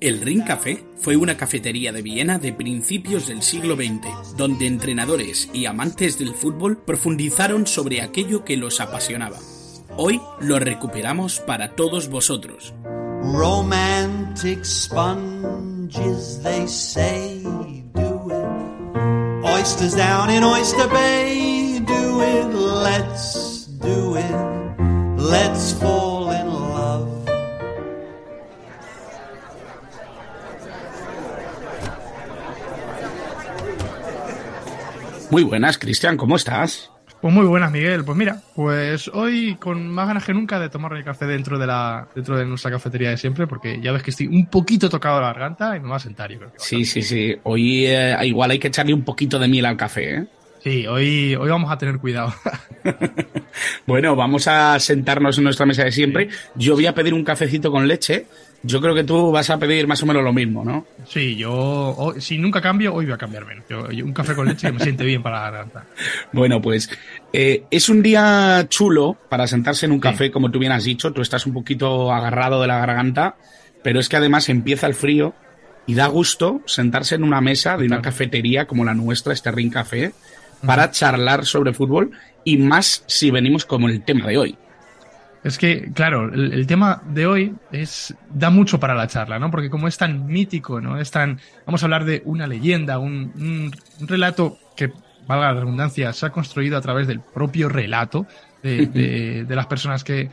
El Ring Café fue una cafetería de Viena de principios del siglo XX, donde entrenadores y amantes del fútbol profundizaron sobre aquello que los apasionaba. Hoy lo recuperamos para todos vosotros. Romantic sponges, they say, do it. Oysters down in Oyster Bay, do it. Let's. Let's fall in love. Muy buenas, Cristian, ¿cómo estás? Pues muy buenas, Miguel. Pues mira, pues hoy con más ganas que nunca de tomar el café dentro de la dentro de nuestra cafetería de siempre, porque ya ves que estoy un poquito tocado la garganta y me va a sentar, yo creo. sí, sí, sí. Hoy eh, igual hay que echarle un poquito de miel al café, ¿eh? Sí, hoy, hoy vamos a tener cuidado. bueno, vamos a sentarnos en nuestra mesa de siempre. Yo voy a pedir un cafecito con leche yo creo que tú vas a pedir más o menos lo mismo, ¿no? Sí, yo, si nunca cambio, hoy voy a cambiar menos. un café con leche que me siente bien para la garganta. Bueno, pues eh, es un día chulo para sentarse en un café, como tú bien has dicho. Tú estás un poquito agarrado de la garganta, pero es que además empieza el frío y da gusto sentarse en una mesa de una cafetería como la nuestra, este Ring Café, para charlar sobre fútbol y más si venimos como el tema de hoy. Es que, claro, el, tema de hoy es da mucho para la charla, ¿no? Porque como es tan mítico, ¿no? Es tan, vamos a hablar de una leyenda, un, relato que, valga la redundancia, se ha construido a través del propio relato de, las personas que,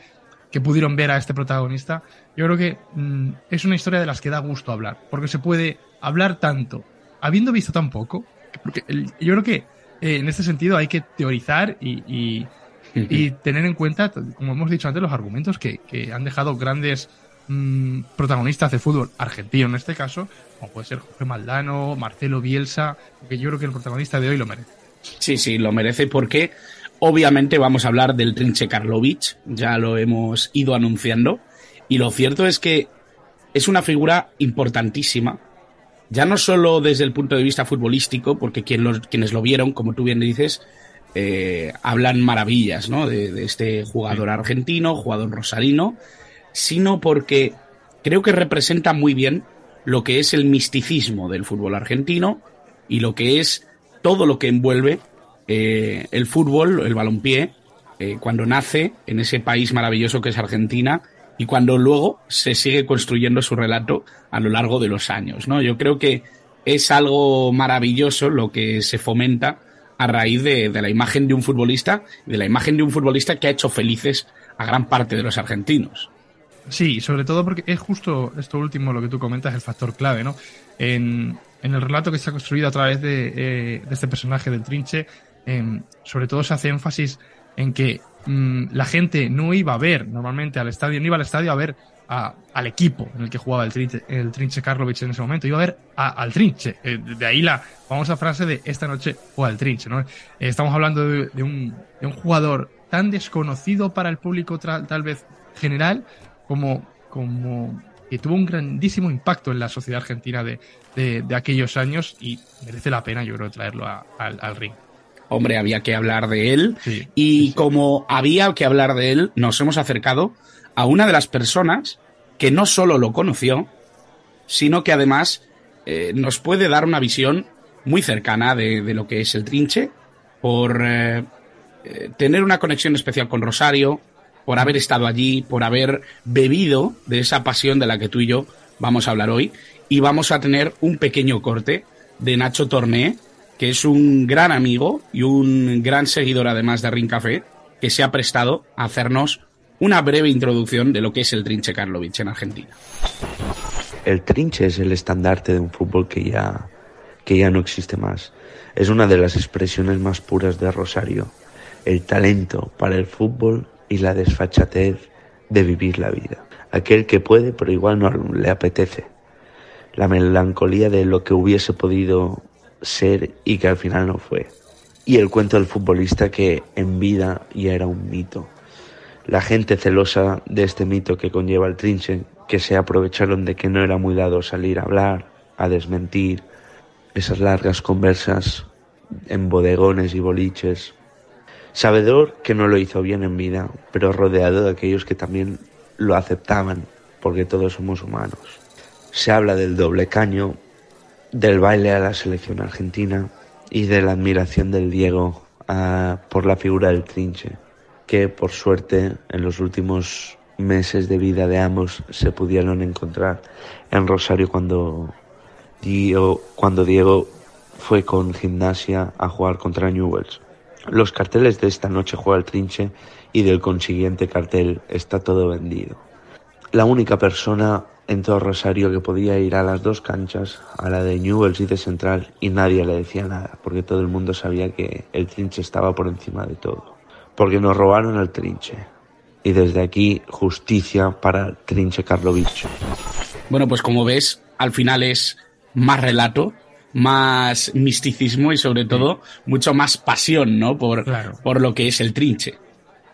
pudieron ver a este protagonista. Yo creo que mm, es una historia de las que da gusto hablar, porque se puede hablar tanto, habiendo visto tan poco, porque yo creo que eh, en este sentido hay que teorizar y y tener en cuenta, como hemos dicho antes, los argumentos que, han dejado grandes mm, protagonistas de fútbol argentino en este caso, como puede ser Jorge Maldano, Marcelo Bielsa, que yo creo que el protagonista de hoy lo merece. Sí, sí, lo merece porque obviamente vamos a hablar del Trinche Karlovic, ya lo hemos ido anunciando, y lo cierto es que es una figura importantísima, ya no solo desde el punto de vista futbolístico, porque quienes lo vieron, como tú bien dices, eh, hablan maravillas ¿no? de, este jugador argentino, jugador rosarino, sino porque creo que representa muy bien lo que es el misticismo del fútbol argentino y lo que es todo lo que envuelve eh, el fútbol, el balompié, eh, cuando nace en ese país maravilloso que es Argentina y cuando luego se sigue construyendo su relato a lo largo de los años. ¿no? Yo creo que es algo maravilloso lo que se fomenta a raíz de, la imagen de un futbolista, de la imagen de un futbolista que ha hecho felices a gran parte de los argentinos. Sí, sobre todo porque es justo esto último lo que tú comentas, el factor clave, ¿no? En, el relato que se ha construido a través de, eh, este personaje del Trinche, em, sobre todo se hace énfasis en que mm, la gente no iba a ver normalmente al estadio, no iba al estadio a ver al equipo en el que jugaba el Trinche, el Trinche Karlovic en ese momento. Iba a ver al Trinche. Eh, de ahí la famosa frase de esta noche juega el Trinche. ¿no? Eh, estamos hablando de, un, jugador tan desconocido para el público tal vez general como, como que tuvo un grandísimo impacto en la sociedad argentina de, de, aquellos años y merece la pena, yo creo, traerlo al, ring. Hombre, había que hablar de él y como había que hablar de él, nos hemos acercado a una de las personas que no solo lo conoció, sino que además eh, nos puede dar una visión muy cercana de, lo que es el trinche, por eh, eh, tener una conexión especial con Rosario, por haber estado allí, por haber bebido de esa pasión de la que tú y yo vamos a hablar hoy. Y vamos a tener un pequeño corte de Nacho Torné, que es un gran amigo y un gran seguidor además de Ring Café, que se ha prestado a hacernos una breve introducción de lo que es el Trinche Karlovic en Argentina. El Trinche es el estandarte de un fútbol que ya, que ya no existe más. Es una de las expresiones más puras de Rosario. El talento para el fútbol y la desfachatez de vivir la vida. Aquel que puede pero igual no le apetece. La melancolía de lo que hubiese podido ser y que al final no fue. Y el cuento del futbolista que en vida ya era un mito la gente celosa de este mito que conlleva el trinche, que se aprovecharon de que no era muy dado salir a hablar, a desmentir, esas largas conversas en bodegones y boliches, Sabedor que no lo hizo bien en vida, pero rodeado de aquellos que también lo aceptaban, porque todos somos humanos. Se habla del doble caño, del baile a la selección argentina y de la admiración del Diego ah, por la figura del trinche, que por suerte en los últimos meses de vida de ambos se pudieron encontrar en Rosario cuando Diego, cuando Diego fue con gimnasia a jugar contra Newells. Los carteles de esta noche juega el trinche y del consiguiente cartel está todo vendido. La única persona en todo Rosario que podía ir a las dos canchas, a la de Newells y de Central, y nadie le decía nada, porque todo el mundo sabía que el trinche estaba por encima de todo. Porque nos robaron el trinche. Y desde aquí, justicia para el trinche Karlovich. Bueno, pues como ves, al final es más relato, más misticismo y sobre todo mucho más pasión, ¿no? Por, por lo que es el trinche.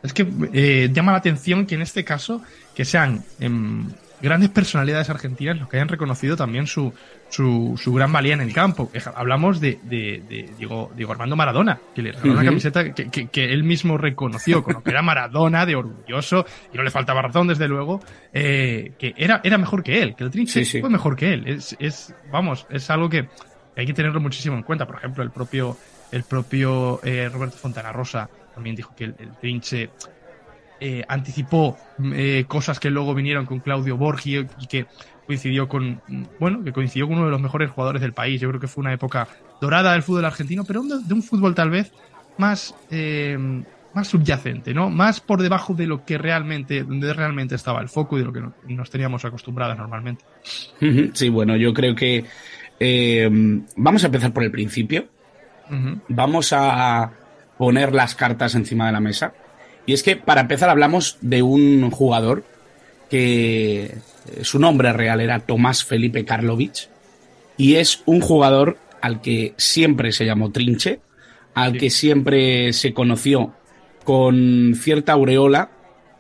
Es que eh, llama la atención que en este caso que sean em, grandes personalidades argentinas los que hayan reconocido también su, su, su gran valía en el campo. Hablamos de, de, Diego, Armando Maradona, que le regaló una camiseta que, que, él mismo reconoció, como que era Maradona, de orgulloso, y no le faltaba razón, desde luego, eh, que era, era mejor que él, que el Trinche fue mejor que él. Es, es, vamos, es algo que hay que tenerlo muchísimo en cuenta. Por ejemplo, el propio, el propio eh, Roberto Fontana Rosa también dijo que el, Trinche eh, anticipó eh, cosas que luego vinieron con Claudio Borgi y que coincidió con, bueno, que coincidió con uno de los mejores jugadores del país. Yo creo que fue una época dorada del fútbol argentino, pero de un fútbol tal vez más, más subyacente, ¿no? Más por debajo de lo que realmente, donde realmente estaba el foco y de lo que nos teníamos acostumbrados normalmente. Sí, bueno, yo creo que eh, vamos a empezar por el principio. Vamos a poner las cartas encima de la mesa. Y es que para empezar hablamos de un jugador que eh, su nombre real era Tomás Felipe Karlovich y es un jugador al que siempre se llamó Trinche, al que siempre se conoció con cierta aureola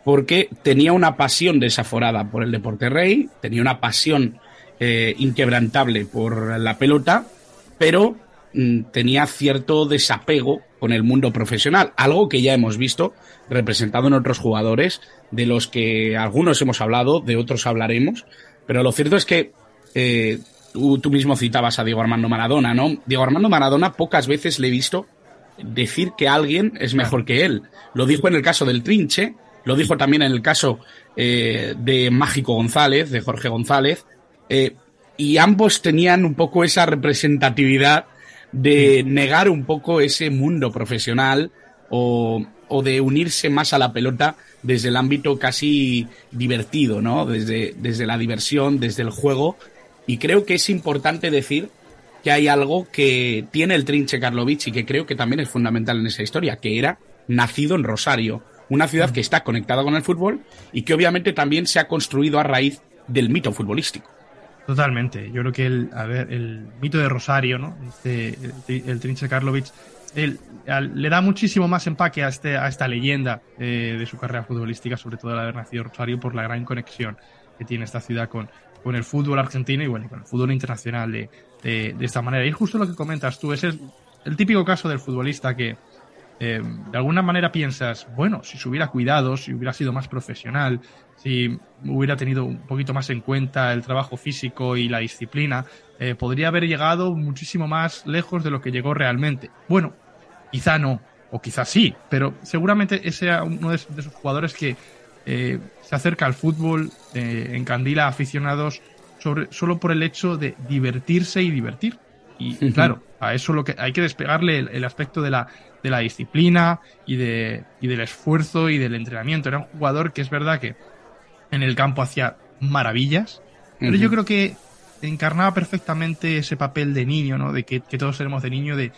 porque tenía una pasión desaforada por el deporte rey, tenía una pasión eh, inquebrantable por la pelota, pero mm, tenía cierto desapego con el mundo profesional, algo que ya hemos visto representado en otros jugadores, de los que algunos hemos hablado, de otros hablaremos, pero lo cierto es que eh, tú, mismo citabas a Diego Armando Maradona, ¿no? Diego Armando Maradona pocas veces le he visto decir que alguien es mejor que él. Lo dijo en el caso del Trinche, lo dijo también en el caso eh, de Mágico González, de Jorge González, eh, y ambos tenían un poco esa representatividad de negar un poco ese mundo profesional o, de unirse más a la pelota desde el ámbito casi divertido, ¿no? Desde, desde la diversión, desde el juego. Y creo que es importante decir que hay algo que tiene el Trinche Karlovich y que creo que también es fundamental en esa historia, que era nacido en Rosario, una ciudad que está conectada con el fútbol y que obviamente también se ha construido a raíz del mito futbolístico. Totalmente. Yo creo que el, a ver, el mito de Rosario, ¿no? Este, el, Trinche Karlovic, le da muchísimo más empaque a, este, a esta leyenda eh, de su carrera futbolística, sobre todo el haber nacido Rosario, por la gran conexión que tiene esta ciudad con, con el fútbol argentino y bueno, con el fútbol internacional de, de, esta manera. Y justo lo que comentas tú, es el, el típico caso del futbolista que eh, de alguna manera piensas, bueno, si se hubiera cuidado, si hubiera sido más profesional, si hubiera tenido un poquito más en cuenta el trabajo físico y la disciplina, eh, podría haber llegado muchísimo más lejos de lo que llegó realmente. Bueno, quizá no, o quizá sí, pero seguramente ese era uno de esos jugadores que eh, se acerca al fútbol, eh, encandila a aficionados sobre, solo por el hecho de divertirse y divertir. Y claro, a eso lo que hay que despegarle el, aspecto de la, de la disciplina y, de, y del esfuerzo y del entrenamiento. Era un jugador que es verdad que en el campo hacía maravillas, pero yo creo que encarnaba perfectamente ese papel de niño, ¿no? De que, todos tenemos de niño, de,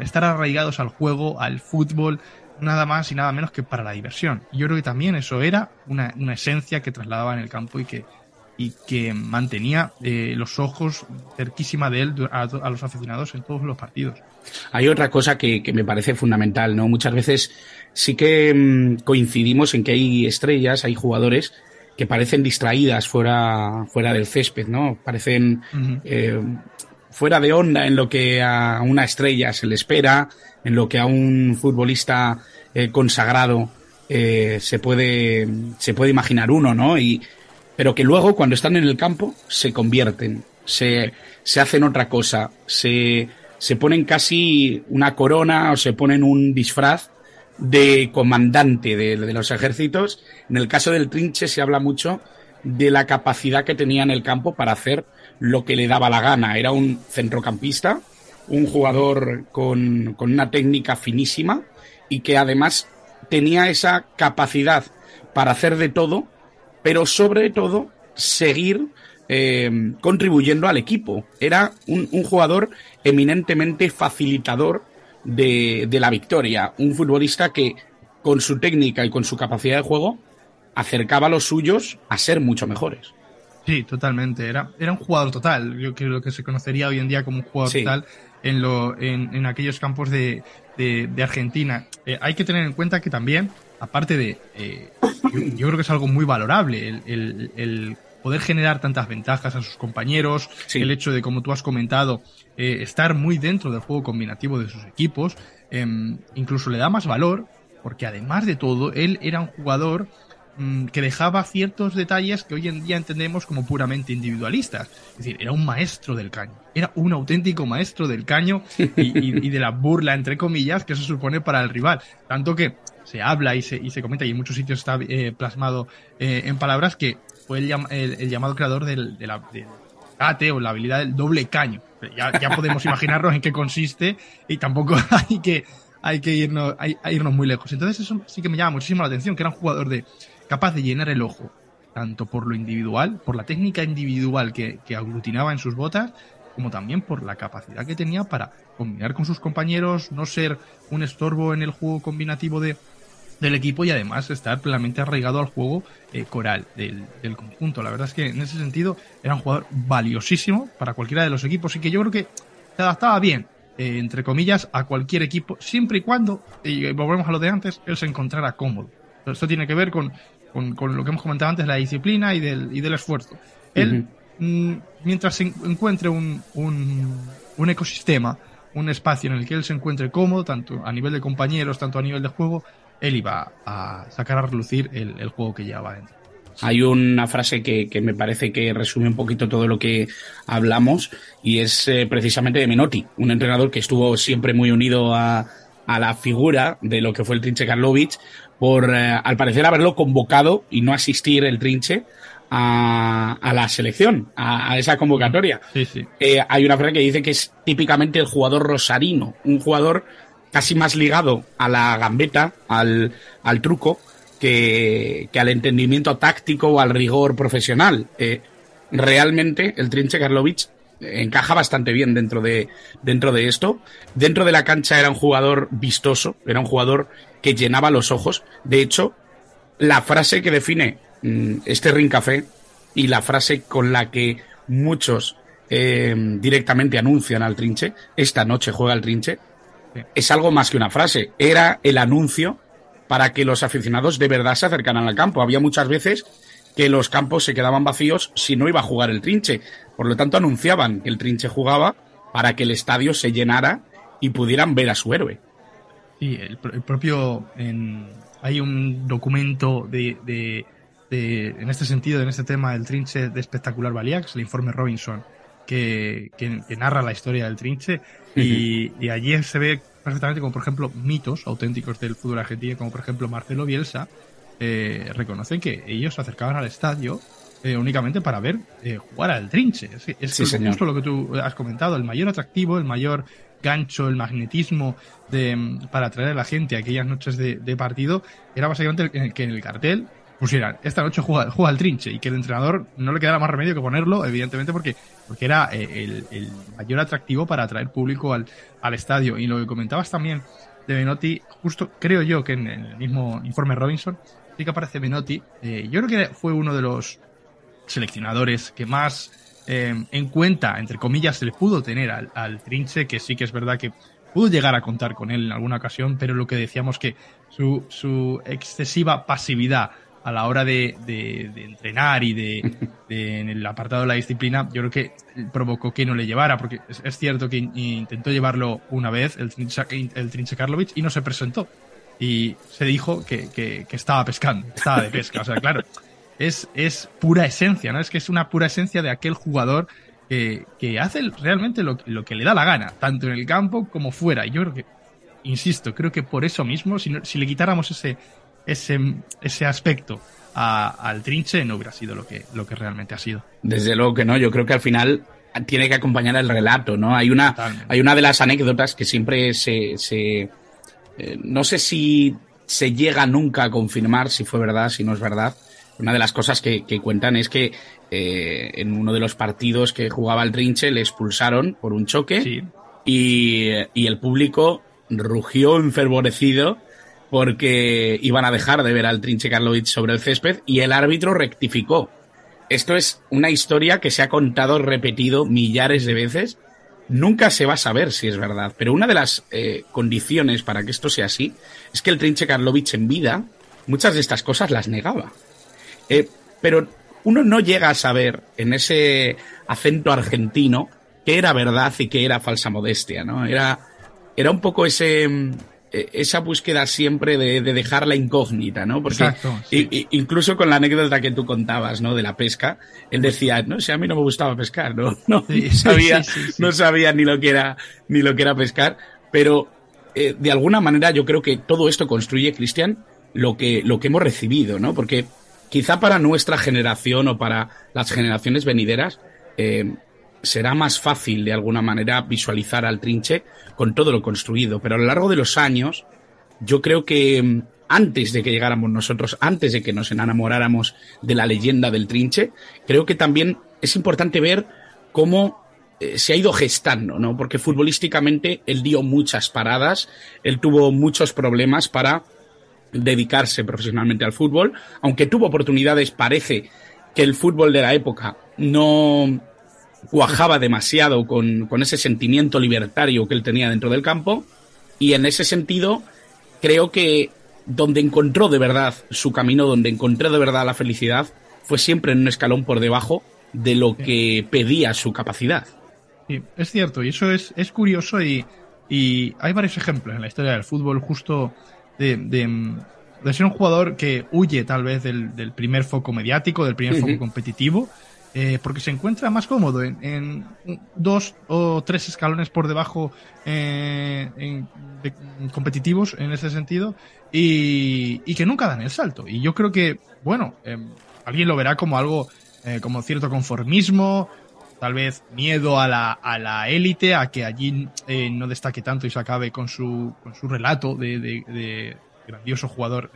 estar arraigados al juego, al fútbol, nada más y nada menos que para la diversión. Y yo creo que también eso era una, esencia que trasladaba en el campo y que, y que mantenía eh, los ojos cerquísima de él a, los aficionados en todos los partidos. Hay otra cosa que, que, me parece fundamental, ¿no? Muchas veces sí que mm, coincidimos en que hay estrellas, hay jugadores que parecen distraídas fuera, fuera del césped, ¿no? Parecen, eh, fuera de onda en lo que a una estrella se le espera, en lo que a un futbolista eh, consagrado eh, se puede se puede imaginar uno, ¿no? Y pero que luego cuando están en el campo se convierten, se, se hacen otra cosa, se, se ponen casi una corona o se ponen un disfraz de comandante de, los ejércitos. En el caso del Trinche se habla mucho de la capacidad que tenía en el campo para hacer lo que le daba la gana. Era un centrocampista, un jugador con, con una técnica finísima y que además tenía esa capacidad para hacer de todo pero sobre todo seguir eh, contribuyendo al equipo. Era un, un jugador eminentemente facilitador de, de, la victoria, un futbolista que con su técnica y con su capacidad de juego acercaba a los suyos a ser mucho mejores. Sí, totalmente. Era, era un jugador total. Yo creo lo que se conocería hoy en día como un jugador sí. total en, lo, en, en, aquellos campos de, de, de Argentina. Eh, hay que tener en cuenta que también, aparte de, eh, yo, yo, creo que es algo muy valorable el, el, el, poder generar tantas ventajas a sus compañeros, sí. el hecho de, como tú has comentado, eh, estar muy dentro del juego combinativo de sus equipos, incluso le da más valor, porque además de todo, él era un jugador Mm, que dejaba ciertos detalles que hoy en día entendemos como puramente individualistas. Es decir, era un maestro del caño. Era un auténtico maestro del caño y, y, y de la burla, entre comillas, que eso supone para el rival. Tanto que se habla y se, y se comenta y en muchos sitios está eh, plasmado eh, en palabras que fue el, llamado creador del, de del ate o la habilidad del doble caño. Ya, ya podemos imaginarnos en qué consiste y tampoco hay que, hay que irnos, hay, hay irnos muy lejos. Entonces eso sí que me llama muchísimo la atención, que era un jugador de, capaz de llenar el ojo, tanto por lo individual, por la técnica individual que, que, aglutinaba en sus botas, como también por la capacidad que tenía para combinar con sus compañeros, no ser un estorbo en el juego combinativo de, del equipo y además estar plenamente arraigado al juego eh, coral del, del, conjunto. La verdad es que en ese sentido era un jugador valiosísimo para cualquiera de los equipos y que yo creo que se adaptaba bien, eh, entre comillas, a cualquier equipo, siempre y cuando, y volvemos a lo de antes, él se encontrara cómodo. Esto tiene que ver con con, con, lo que hemos comentado antes, la disciplina y del, y del esfuerzo. Él, uh -huh. mientras se encuentre un, un, un, ecosistema, un espacio en el que él se encuentre cómodo, tanto a nivel de compañeros, tanto a nivel de juego, él iba a sacar a relucir el, el juego que llevaba dentro. Hay una frase que, que, me parece que resume un poquito todo lo que hablamos y es eh, precisamente de Menotti, un entrenador que estuvo siempre muy unido a, a la figura de lo que fue el Trinche Karlovic por, eh, al parecer, haberlo convocado y no asistir el Trinche a, a la selección, a, a, esa convocatoria. Sí, sí. Eh, hay una frase que dice que es típicamente el jugador rosarino, un jugador casi más ligado a la gambeta, al, al truco, que, que, al entendimiento táctico o al rigor profesional. Eh, realmente el Trinche Karlovic encaja bastante bien dentro de, dentro de esto. Dentro de la cancha era un jugador vistoso, era un jugador que llenaba los ojos. De hecho, la frase que define mmm, este Ring Café y la frase con la que muchos eh, directamente anuncian al trinche, esta noche juega el trinche, es algo más que una frase. Era el anuncio para que los aficionados de verdad se acercaran al campo. Había muchas veces que los campos se quedaban vacíos si no iba a jugar el trinche. Por lo tanto, anunciaban que el trinche jugaba para que el estadio se llenara y pudieran ver a su héroe. Sí, el, propio. Hay un documento de, en este sentido, en este tema del trinche de espectacular es el informe Robinson, que, que, que narra la historia del trinche. Y, y, allí se ve perfectamente como, por ejemplo, mitos auténticos del fútbol argentino, como por ejemplo Marcelo Bielsa, eh, reconocen que ellos se acercaban al estadio eh, únicamente para ver eh, jugar al trinche. Es, es sí, justo lo que tú has comentado, el mayor atractivo, el mayor gancho, el magnetismo de, para atraer a la gente a aquellas noches de, de partido, era básicamente el, que en el cartel pusieran, esta noche juega, juega al trinche y que el entrenador no le quedara más remedio que ponerlo, evidentemente, porque, porque era eh, el, el, mayor atractivo para atraer público al, al estadio. Y lo que comentabas también de Benotti, justo creo yo que en el mismo informe Robinson, sí que aparece Benotti. Eh, yo creo que fue uno de los seleccionadores que más eh, en cuenta, entre comillas, se le pudo tener al, al, Trinche, que sí que es verdad que pudo llegar a contar con él en alguna ocasión, pero lo que decíamos que su, su excesiva pasividad a la hora de, entrenar y de, en el apartado de la disciplina, yo creo que provocó que no le llevara, porque es, cierto que intentó llevarlo una vez el Trinche, el Trinche Karlovic y no se presentó. Y se dijo que, que, estaba pescando, estaba de pesca. O sea, claro, es, es pura esencia, ¿no? Es que es una pura esencia de aquel jugador que, que hace realmente lo, lo, que le da la gana, tanto en el campo como fuera. Y yo creo que, insisto, creo que por eso mismo, si, si le quitáramos ese, ese, ese aspecto al trinche, no hubiera sido lo que, lo que realmente ha sido. Desde luego que no, yo creo que al final tiene que acompañar el relato, ¿no? Hay una, hay una de las anécdotas que siempre se, se eh, no sé si se llega nunca a confirmar si fue verdad, si no es verdad. Una de las cosas que, cuentan es que eh, en uno de los partidos que jugaba el Trinche le expulsaron por un choque y, y, el público rugió enfervorecido porque iban a dejar de ver al Trinche Karlovic sobre el césped y el árbitro rectificó. Esto es una historia que se ha contado, repetido millares de veces. Nunca se va a saber si es verdad, pero una de las eh, condiciones para que esto sea así es que el Trinche Karlovic en vida muchas de estas cosas las negaba. Eh, pero uno no llega a saber en ese acento argentino qué era verdad y qué era falsa modestia, ¿no? Era, era un poco ese, eh, esa búsqueda siempre de, dejar la incógnita, ¿no? Porque incluso con la anécdota que tú contabas, ¿no? De la pesca, él decía, no sé, a mí no me gustaba pescar, ¿no? No, sabía, no sabía ni lo que era, ni lo que era pescar, pero eh, de alguna manera yo creo que todo esto construye, Cristian, lo que, lo que hemos recibido, ¿no? Porque quizá para nuestra generación o para las generaciones venideras, eh, será más fácil de alguna manera visualizar al trinche con todo lo construido. Pero a lo largo de los años, yo creo que mm, antes de que llegáramos nosotros, antes de que nos enamoráramos de la leyenda del trinche, creo que también es importante ver cómo eh, se ha ido gestando, ¿no? Porque futbolísticamente él dio muchas paradas, él tuvo muchos problemas para dedicarse profesionalmente al fútbol, aunque tuvo oportunidades, parece que el fútbol de la época no, cuajaba demasiado con, con ese sentimiento libertario que él tenía dentro del campo. Y en ese sentido creo que donde encontró de verdad su camino, donde encontró de verdad la felicidad, fue siempre en un escalón por debajo de lo que pedía su capacidad. Sí, es cierto, y eso es, es curioso y, y, hay varios ejemplos en la historia del fútbol justo de, de, ser un jugador que huye tal vez del, del primer foco mediático, del primer foco competitivo, eh, porque se encuentra más cómodo en, dos o tres escalones por debajo eh, en, competitivos en ese sentido y, que nunca dan el salto. Y yo creo que, bueno, em, alguien lo verá como algo, eh, como cierto conformismo, tal vez miedo a la, a la élite, a que allí no destaque tanto y se acabe con su, con su relato de, de grandioso jugador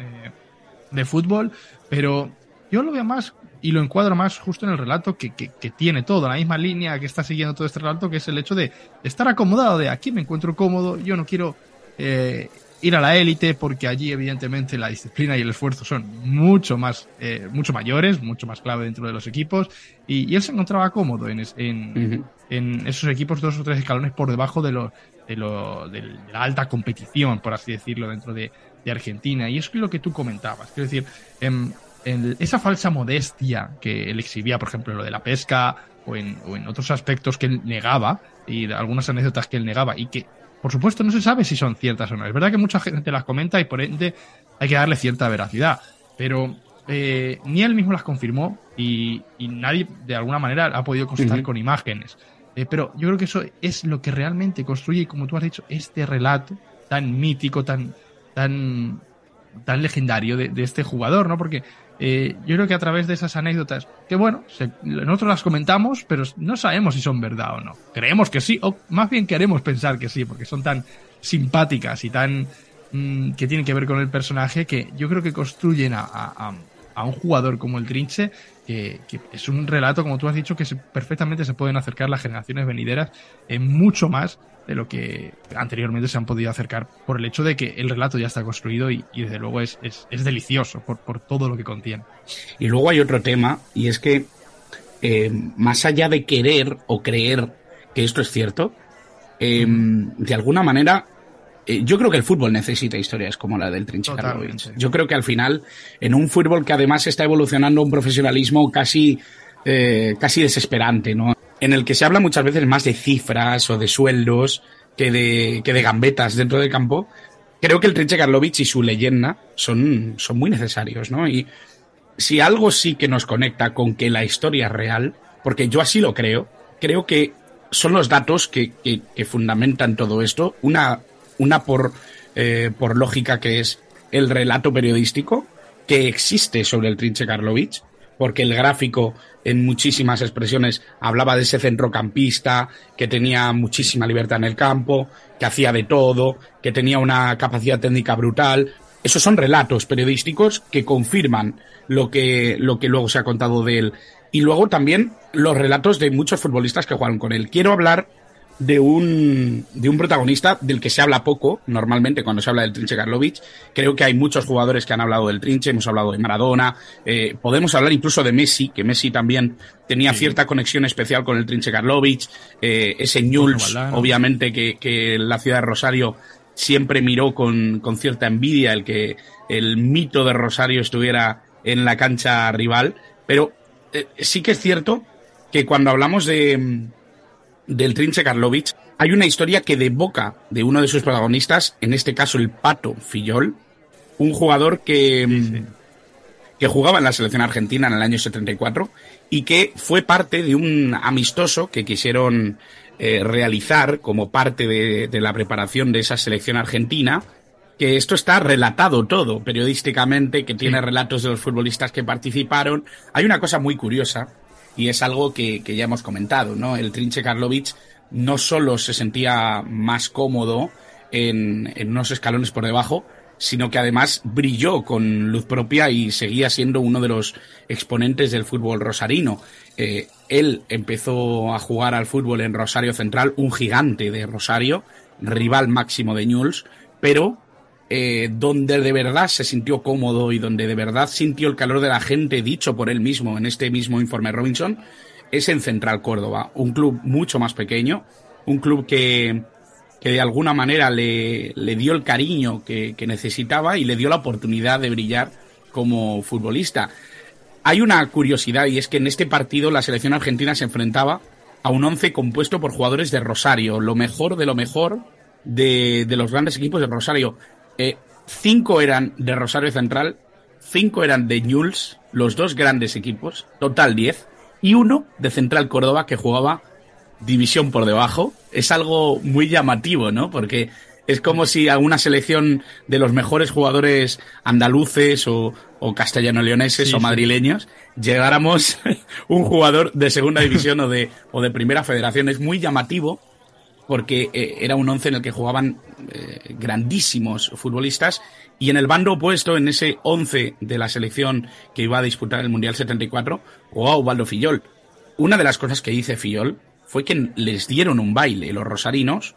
de fútbol, pero yo lo veo más y lo encuadro más justo en el relato que, que, tiene todo, la misma línea que está siguiendo todo este relato, que es el hecho de estar acomodado, de aquí me encuentro cómodo, yo no quiero eh, ir a la élite porque allí evidentemente la disciplina y el esfuerzo son mucho más, eh, mucho mayores, mucho más clave dentro de los equipos y, él se encontraba cómodo en, en, en, esos equipos dos o tres escalones por debajo de, lo, de, lo, de la alta competición, por así decirlo, dentro de, de Argentina y es lo que tú comentabas, quiero decir, eh, esa falsa modestia que él exhibía, por ejemplo, en lo de la pesca o en, o en otros aspectos que él negaba y algunas anécdotas que él negaba y que, por supuesto, no se sabe si son ciertas o no. Es verdad que mucha gente las comenta y por ende hay que darle cierta veracidad, pero eh, ni él mismo las confirmó y, nadie de alguna manera ha podido constatar con imágenes. Eh, pero yo creo que eso es lo que realmente construye, como tú has dicho, este relato tan mítico, tan, tan, tan legendario de, de este jugador, ¿no? Porque eh, yo creo que a través de esas anécdotas, que bueno, nosotros las comentamos, pero no sabemos si son verdad o no. Creemos que sí, o más bien queremos pensar que sí, porque son tan simpáticas y tan mm, que tienen que ver con el personaje que yo creo que construyen a, un jugador como el Trinche, que, es un relato, como tú has dicho, que perfectamente se pueden acercar las generaciones venideras en mucho más de lo que anteriormente se han podido acercar por el hecho de que el relato ya está construido y, desde luego es, es, delicioso por, por, todo lo que contiene. Y luego hay otro tema y es que eh, más allá de querer o creer que esto es cierto, eh, de alguna manera eh, yo creo que el fútbol necesita historias como la del Trinche. Yo creo que al final, en un fútbol que además está evolucionando un profesionalismo casi, eh, casi desesperante, ¿no? En el que se habla muchas veces más de cifras o de sueldos que de, que de gambetas dentro del campo. Creo que el Trinche Karlovic y su leyenda son, son muy necesarios, ¿no? Y si algo sí que nos conecta con que la historia es real, porque yo así lo creo, creo que son los datos que, que fundamentan todo esto. Una una por, eh, por lógica que es el relato periodístico que existe sobre el Trinche Karlovic, porque el gráfico en muchísimas expresiones hablaba de ese centrocampista que tenía muchísima libertad en el campo, que hacía de todo, que tenía una capacidad técnica brutal. Esos son relatos periodísticos que confirman lo que, lo que luego se ha contado de él. Y luego también los relatos de muchos futbolistas que jugaron con él. Quiero hablar de un, de un protagonista del que se habla poco normalmente cuando se habla del Trinche Karlovic. Creo que hay muchos jugadores que han hablado del Trinche, hemos hablado de Maradona, eh, podemos hablar incluso de Messi, que Messi también tenía cierta conexión especial con el Trinche Karlovic, eh, ese Newell's, obviamente, que, que la ciudad de Rosario siempre miró con, con cierta envidia el que el mito de Rosario estuviera en la cancha rival, pero eh, sí que es cierto que cuando hablamos de del Trinche Karlovic, hay una historia que de boca de uno de sus protagonistas, en este caso el Pato Fillol, un jugador que, que jugaba en la selección argentina en el año 74 y que fue parte de un amistoso que quisieron eh, realizar como parte de, de la preparación de esa selección argentina que esto está relatado todo periodísticamente, que tiene relatos de los futbolistas que participaron. Hay una cosa muy curiosa y es algo que, ya hemos comentado, ¿no? El Trinche Karlovic no solo se sentía más cómodo en, unos escalones por debajo, sino que además brilló con luz propia y seguía siendo uno de los exponentes del fútbol rosarino. Eh, él empezó a jugar al fútbol en Rosario Central, un gigante de Rosario, rival máximo de Newell's, pero eh, donde de verdad se sintió cómodo y donde de verdad sintió el calor de la gente dicho por él mismo en este mismo informe Robinson, es en Central Córdoba, un club mucho más pequeño, un club que, que de alguna manera le, le dio el cariño que, que, necesitaba y le dio la oportunidad de brillar como futbolista. Hay una curiosidad y es que en este partido la selección argentina se enfrentaba a un once compuesto por jugadores de Rosario, lo mejor de lo mejor de, de los grandes equipos de Rosario. Eh, cinco eran de Rosario Central, cinco eran de Newell's, los dos grandes equipos, total 10, y uno de Central Córdoba que jugaba división por debajo. Es algo muy llamativo, ¿no? Porque es como si a una selección de los mejores jugadores andaluces o, castellano-leoneses o madrileños llegáramos un jugador de segunda división o de, o de primera federación. Es muy llamativo porque eh, era un once en el que jugaban eh, grandísimos futbolistas y en el bando opuesto, en ese once de la selección que iba a disputar el Mundial 74, jugaba Ubaldo Fillol. Una de las cosas que dice Fillol fue que les dieron un baile los rosarinos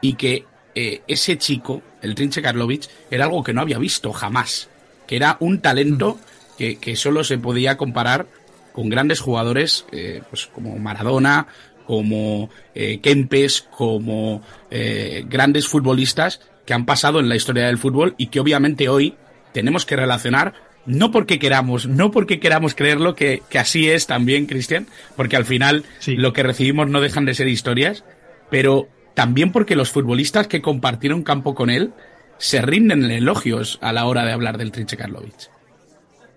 y que eh, ese chico, el Trinche Karlovic, era algo que no había visto jamás, que era un talento que, que solo se podía comparar con grandes jugadores pues como Maradona, como eh, Kempes, como eh, grandes futbolistas que han pasado en la historia del fútbol y que obviamente hoy tenemos que relacionar no porque queramos, no porque queramos creerlo, que, que así es también, Cristian, porque al final lo que recibimos no dejan de ser historias, pero también porque los futbolistas que compartieron campo con él se rinden en elogios a la hora de hablar del Trinche Karlovic.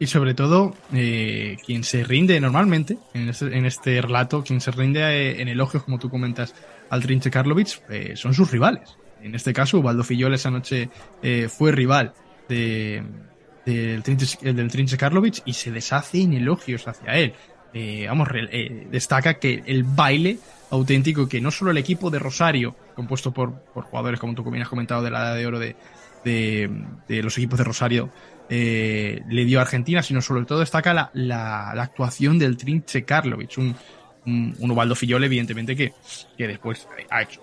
Y sobre todo, eh, quien se rinde normalmente en este, en este relato, quien se rinde eh, en elogios, como tú comentas, al Trinche Karlovic, eh, son sus rivales. En este caso, Ubaldo Fillol esa noche eh, fue rival de, del, Trinche, del Trinche Karlovic y se deshace en elogios hacia él. vamos, destaca que el baile auténtico que no solo el equipo de Rosario, compuesto por, por jugadores como tú bien has comentado de la edad de oro de, de los equipos de Rosario, eh, le dio a Argentina, sino sobre todo destaca la, la, actuación del Trinche Karlovic, un, un, un Fillol, evidentemente, que, que después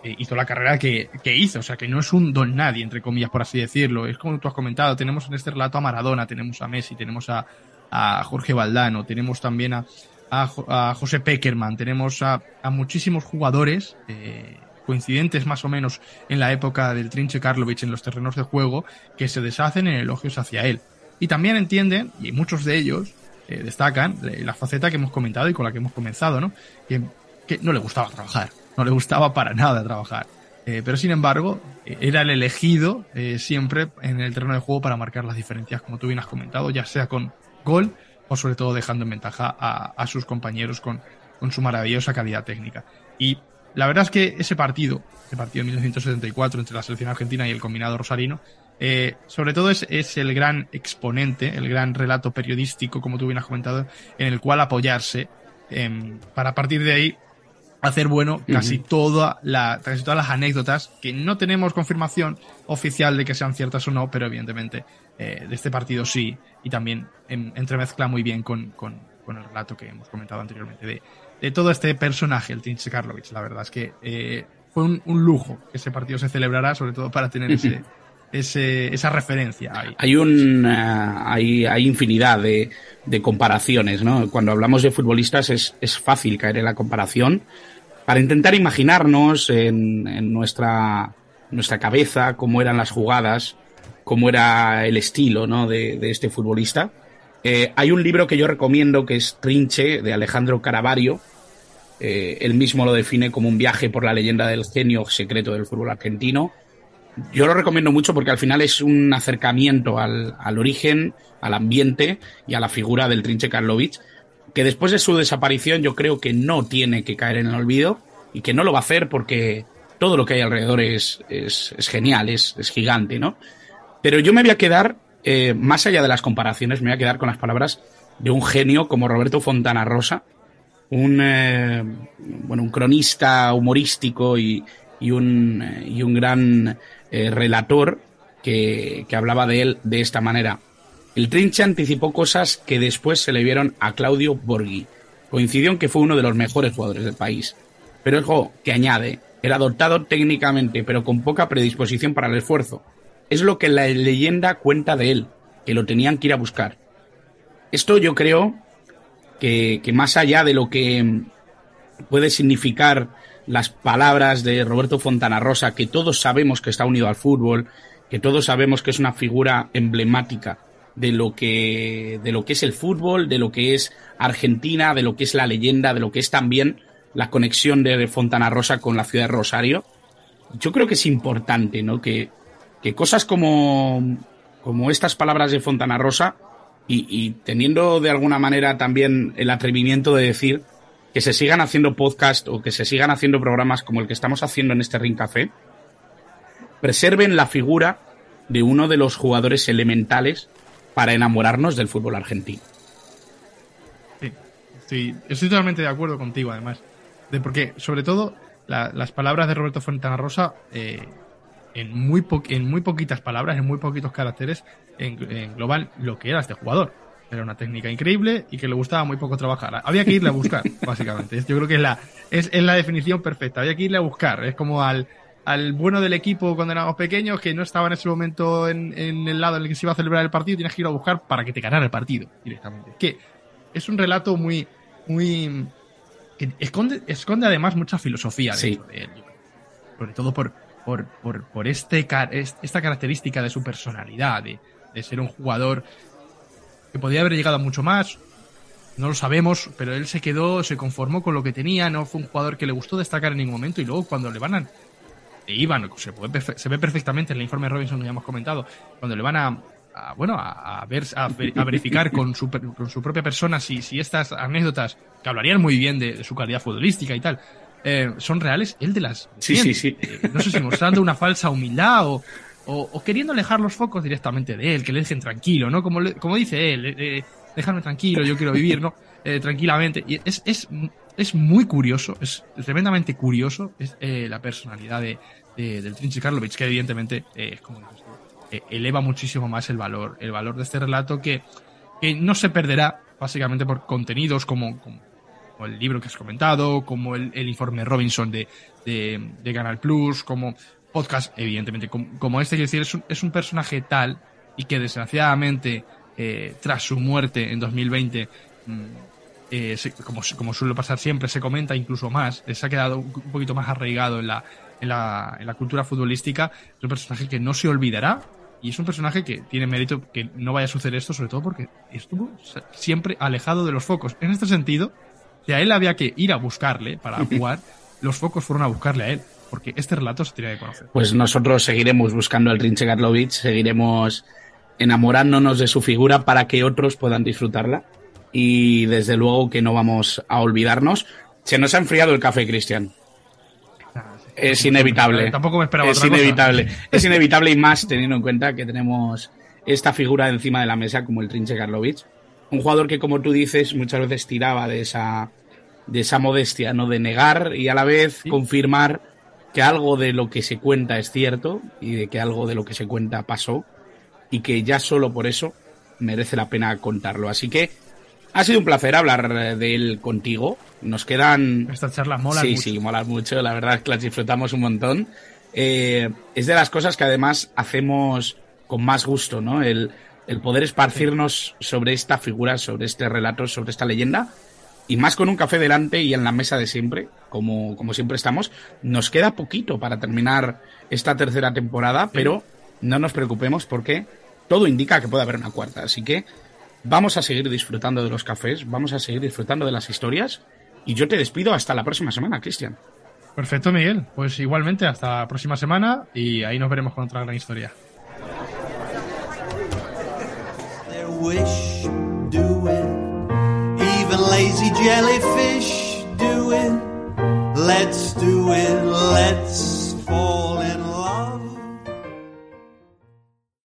eh, hizo la carrera que, que, hizo, o sea, que no es un don nadie, entre comillas, por así decirlo. Es como tú has comentado, tenemos en este relato a Maradona, tenemos a Messi, tenemos a, a Jorge Valdano, tenemos también a, a, José Peckerman, tenemos a, muchísimos jugadores eh, coincidentes más o menos en la época del Trinche Karlovich en los terrenos de juego, que se deshacen en elogios hacia él. Y también entienden, y muchos de ellos eh, destacan, la faceta que hemos comentado y con la que hemos comenzado, ¿no? Que, no le gustaba trabajar, no le gustaba para nada trabajar. Eh, pero sin embargo, eh, era el elegido siempre en el terreno de juego para marcar las diferencias, como tú bien has comentado, ya sea con gol o sobre todo dejando en ventaja a, sus compañeros con, su maravillosa calidad técnica. Y la verdad es que ese partido, ese partido de 1974 entre la selección argentina y el combinado rosarino, eh, sobre todo es, es, el gran exponente, el gran relato periodístico, como tú bien has comentado, en el cual apoyarse em, para a partir de ahí hacer bueno casi, toda la, casi todas las anécdotas que no tenemos confirmación oficial de que sean ciertas o no, pero evidentemente eh, de este partido sí, y también entremezcla muy bien con, con, con, el relato que hemos comentado anteriormente de, de todo este personaje, el Tinche Karlovic. La verdad es que eh, fue un, un, lujo que ese partido se celebrara, sobre todo para tener ese, esa referencia. Hay, un, uh, hay, hay infinidad de, comparaciones, ¿no? Cuando hablamos de futbolistas es, fácil caer en la comparación para intentar imaginarnos en, nuestra, nuestra cabeza cómo eran las jugadas, cómo era el estilo de este futbolista. Eh, hay un libro que yo recomiendo que es Trinche, de Alejandro Caravario. Eh, él mismo lo define como un viaje por la leyenda del genio secreto del fútbol argentino yo lo recomiendo mucho porque al final es un acercamiento al, al origen, al ambiente y a la figura del Trinche Karlovich, que después de su desaparición yo creo que no tiene que caer en el olvido y que no lo va a hacer porque todo lo que hay alrededor es, es, genial, es, es, gigante, ¿no? Pero yo me voy a quedar, eh, más allá de las comparaciones, me voy a quedar con las palabras de un genio como Roberto Fontana Rosa, un, eh, bueno, un cronista humorístico y, y, un, y un gran eh, relator que, que, hablaba de él de esta manera. El Trinche anticipó cosas que después se le vieron a Claudio Borghi. Coincidió en que fue uno de los mejores jugadores del país. Pero ojo, que añade, era dotado técnicamente, pero con poca predisposición para el esfuerzo. Es lo que la leyenda cuenta de él, que lo tenían que ir a buscar. Esto yo creo que, que más allá de lo que puede significar las palabras de Roberto Fontana Rosa, que todos sabemos que está unido al fútbol, que todos sabemos que es una figura emblemática de lo que de lo que es el fútbol, de lo que es Argentina, de lo que es la leyenda, de lo que es también la conexión de Fontana Rosa con la ciudad de Rosario. Yo creo que es importante, ¿no? Que, que cosas como, como estas palabras de Fontana Rosa y, y teniendo de alguna manera también el atrevimiento de decir que se sigan haciendo podcast o que se sigan haciendo programas como el que estamos haciendo en este Ring Café, preserven la figura de uno de los jugadores elementales para enamorarnos del fútbol argentino. Sí, estoy totalmente de acuerdo contigo, además. De porque, sobre todo, la, las palabras de Roberto Fontana Rosa, eh, en, muy en muy poquitas palabras, en muy poquitos caracteres, en, en global lo que era este jugador era una técnica increíble y que le gustaba muy poco trabajar. Había que irle a buscar, básicamente. Yo creo que es la, es, es la definición perfecta. Había que irle a buscar. Es como al, al bueno del equipo cuando éramos pequeños, que no estaba en ese momento en, en, el lado en el que se iba a celebrar el partido, tienes que ir a buscar para que te ganara el partido directamente. Que es un relato muy, muy, que esconde, esconde además mucha filosofía sí. de él. Sobre todo por, por, por, por este, esta característica de su personalidad, de, de ser un jugador que podía haber llegado a mucho más. No lo sabemos, pero él se quedó, se conformó con lo que tenía, no fue un jugador que le gustó destacar en ningún momento y luego cuando le van a... Le iban, se, puede, se ve perfectamente en el informe de Robinson que ya hemos comentado, cuando le van a, a bueno, a, a, ver, a, verificar con su, con su, propia persona si, si estas anécdotas, que hablarían muy bien de, de su calidad futbolística y tal, eh, son reales, él de las... Sí, sí, sí. Eh, no sé si mostrando una falsa humildad o, o, queriendo alejar los focos directamente de él, que le dejen tranquilo, ¿no? Como, como dice él, eh, déjame tranquilo, yo quiero vivir, ¿no? Eh, tranquilamente. Y es, es, es muy curioso, es tremendamente curioso es, eh, la personalidad de, de, del Trinche Karlovic, que evidentemente, eh, como eh, eleva muchísimo más el valor, el valor de este relato que, que no se perderá, básicamente por contenidos como, como, el libro que has comentado, como el, el informe Robinson de, de Canal Plus, como podcast, evidentemente, como, como este, quiero decir, es un, es un, personaje tal y que desgraciadamente, eh, tras su muerte en 2020, mmm, eh, como, como, suele pasar siempre, se comenta incluso más, se ha quedado un poquito más arraigado en la, en la, en la cultura futbolística. Es un personaje que no se olvidará y es un personaje que tiene mérito que no vaya a suceder esto, sobre todo porque estuvo siempre alejado de los focos. En este sentido, si a él había que ir a buscarle para jugar, los focos fueron a buscarle a él, porque este relato se tiene que conocer. Pues nosotros seguiremos buscando al Rinche Karlovic, seguiremos enamorándonos de su figura para que otros puedan disfrutarla. Y desde luego que no vamos a olvidarnos. Se nos ha enfriado el café, Cristian. Ah, es inevitable. Tampoco me esperaba Es inevitable. Es inevitable y más teniendo en cuenta que tenemos esta figura encima de la mesa como el Trinche Karlovic. Un jugador que, como tú dices, muchas veces tiraba de esa, de esa modestia, ¿no? De negar y a la vez confirmar que algo de lo que se cuenta es cierto y de que algo de lo que se cuenta pasó y que ya solo por eso merece la pena contarlo. Así que ha sido un placer hablar de él contigo. Nos quedan... Estas charlas molan sí, mucho. Sí, molan mucho. La verdad es que las disfrutamos un montón. Eh, es de las cosas que además hacemos con más gusto, ¿no? El, el poder esparcirnos sobre esta figura, sobre este relato, sobre esta leyenda. Y más con un café delante y en la mesa de siempre, como, como siempre estamos. Nos queda poquito para terminar esta tercera temporada, pero no nos preocupemos porque todo indica que puede haber una cuarta. Así que vamos a seguir disfrutando de los cafés, vamos a seguir disfrutando de las historias. Y yo te despido hasta la próxima semana, Cristian. Perfecto, Miguel. Pues igualmente hasta la próxima semana y ahí nos veremos con otra gran historia. lazy jellyfish do it. Let's do it. Let's fall in love.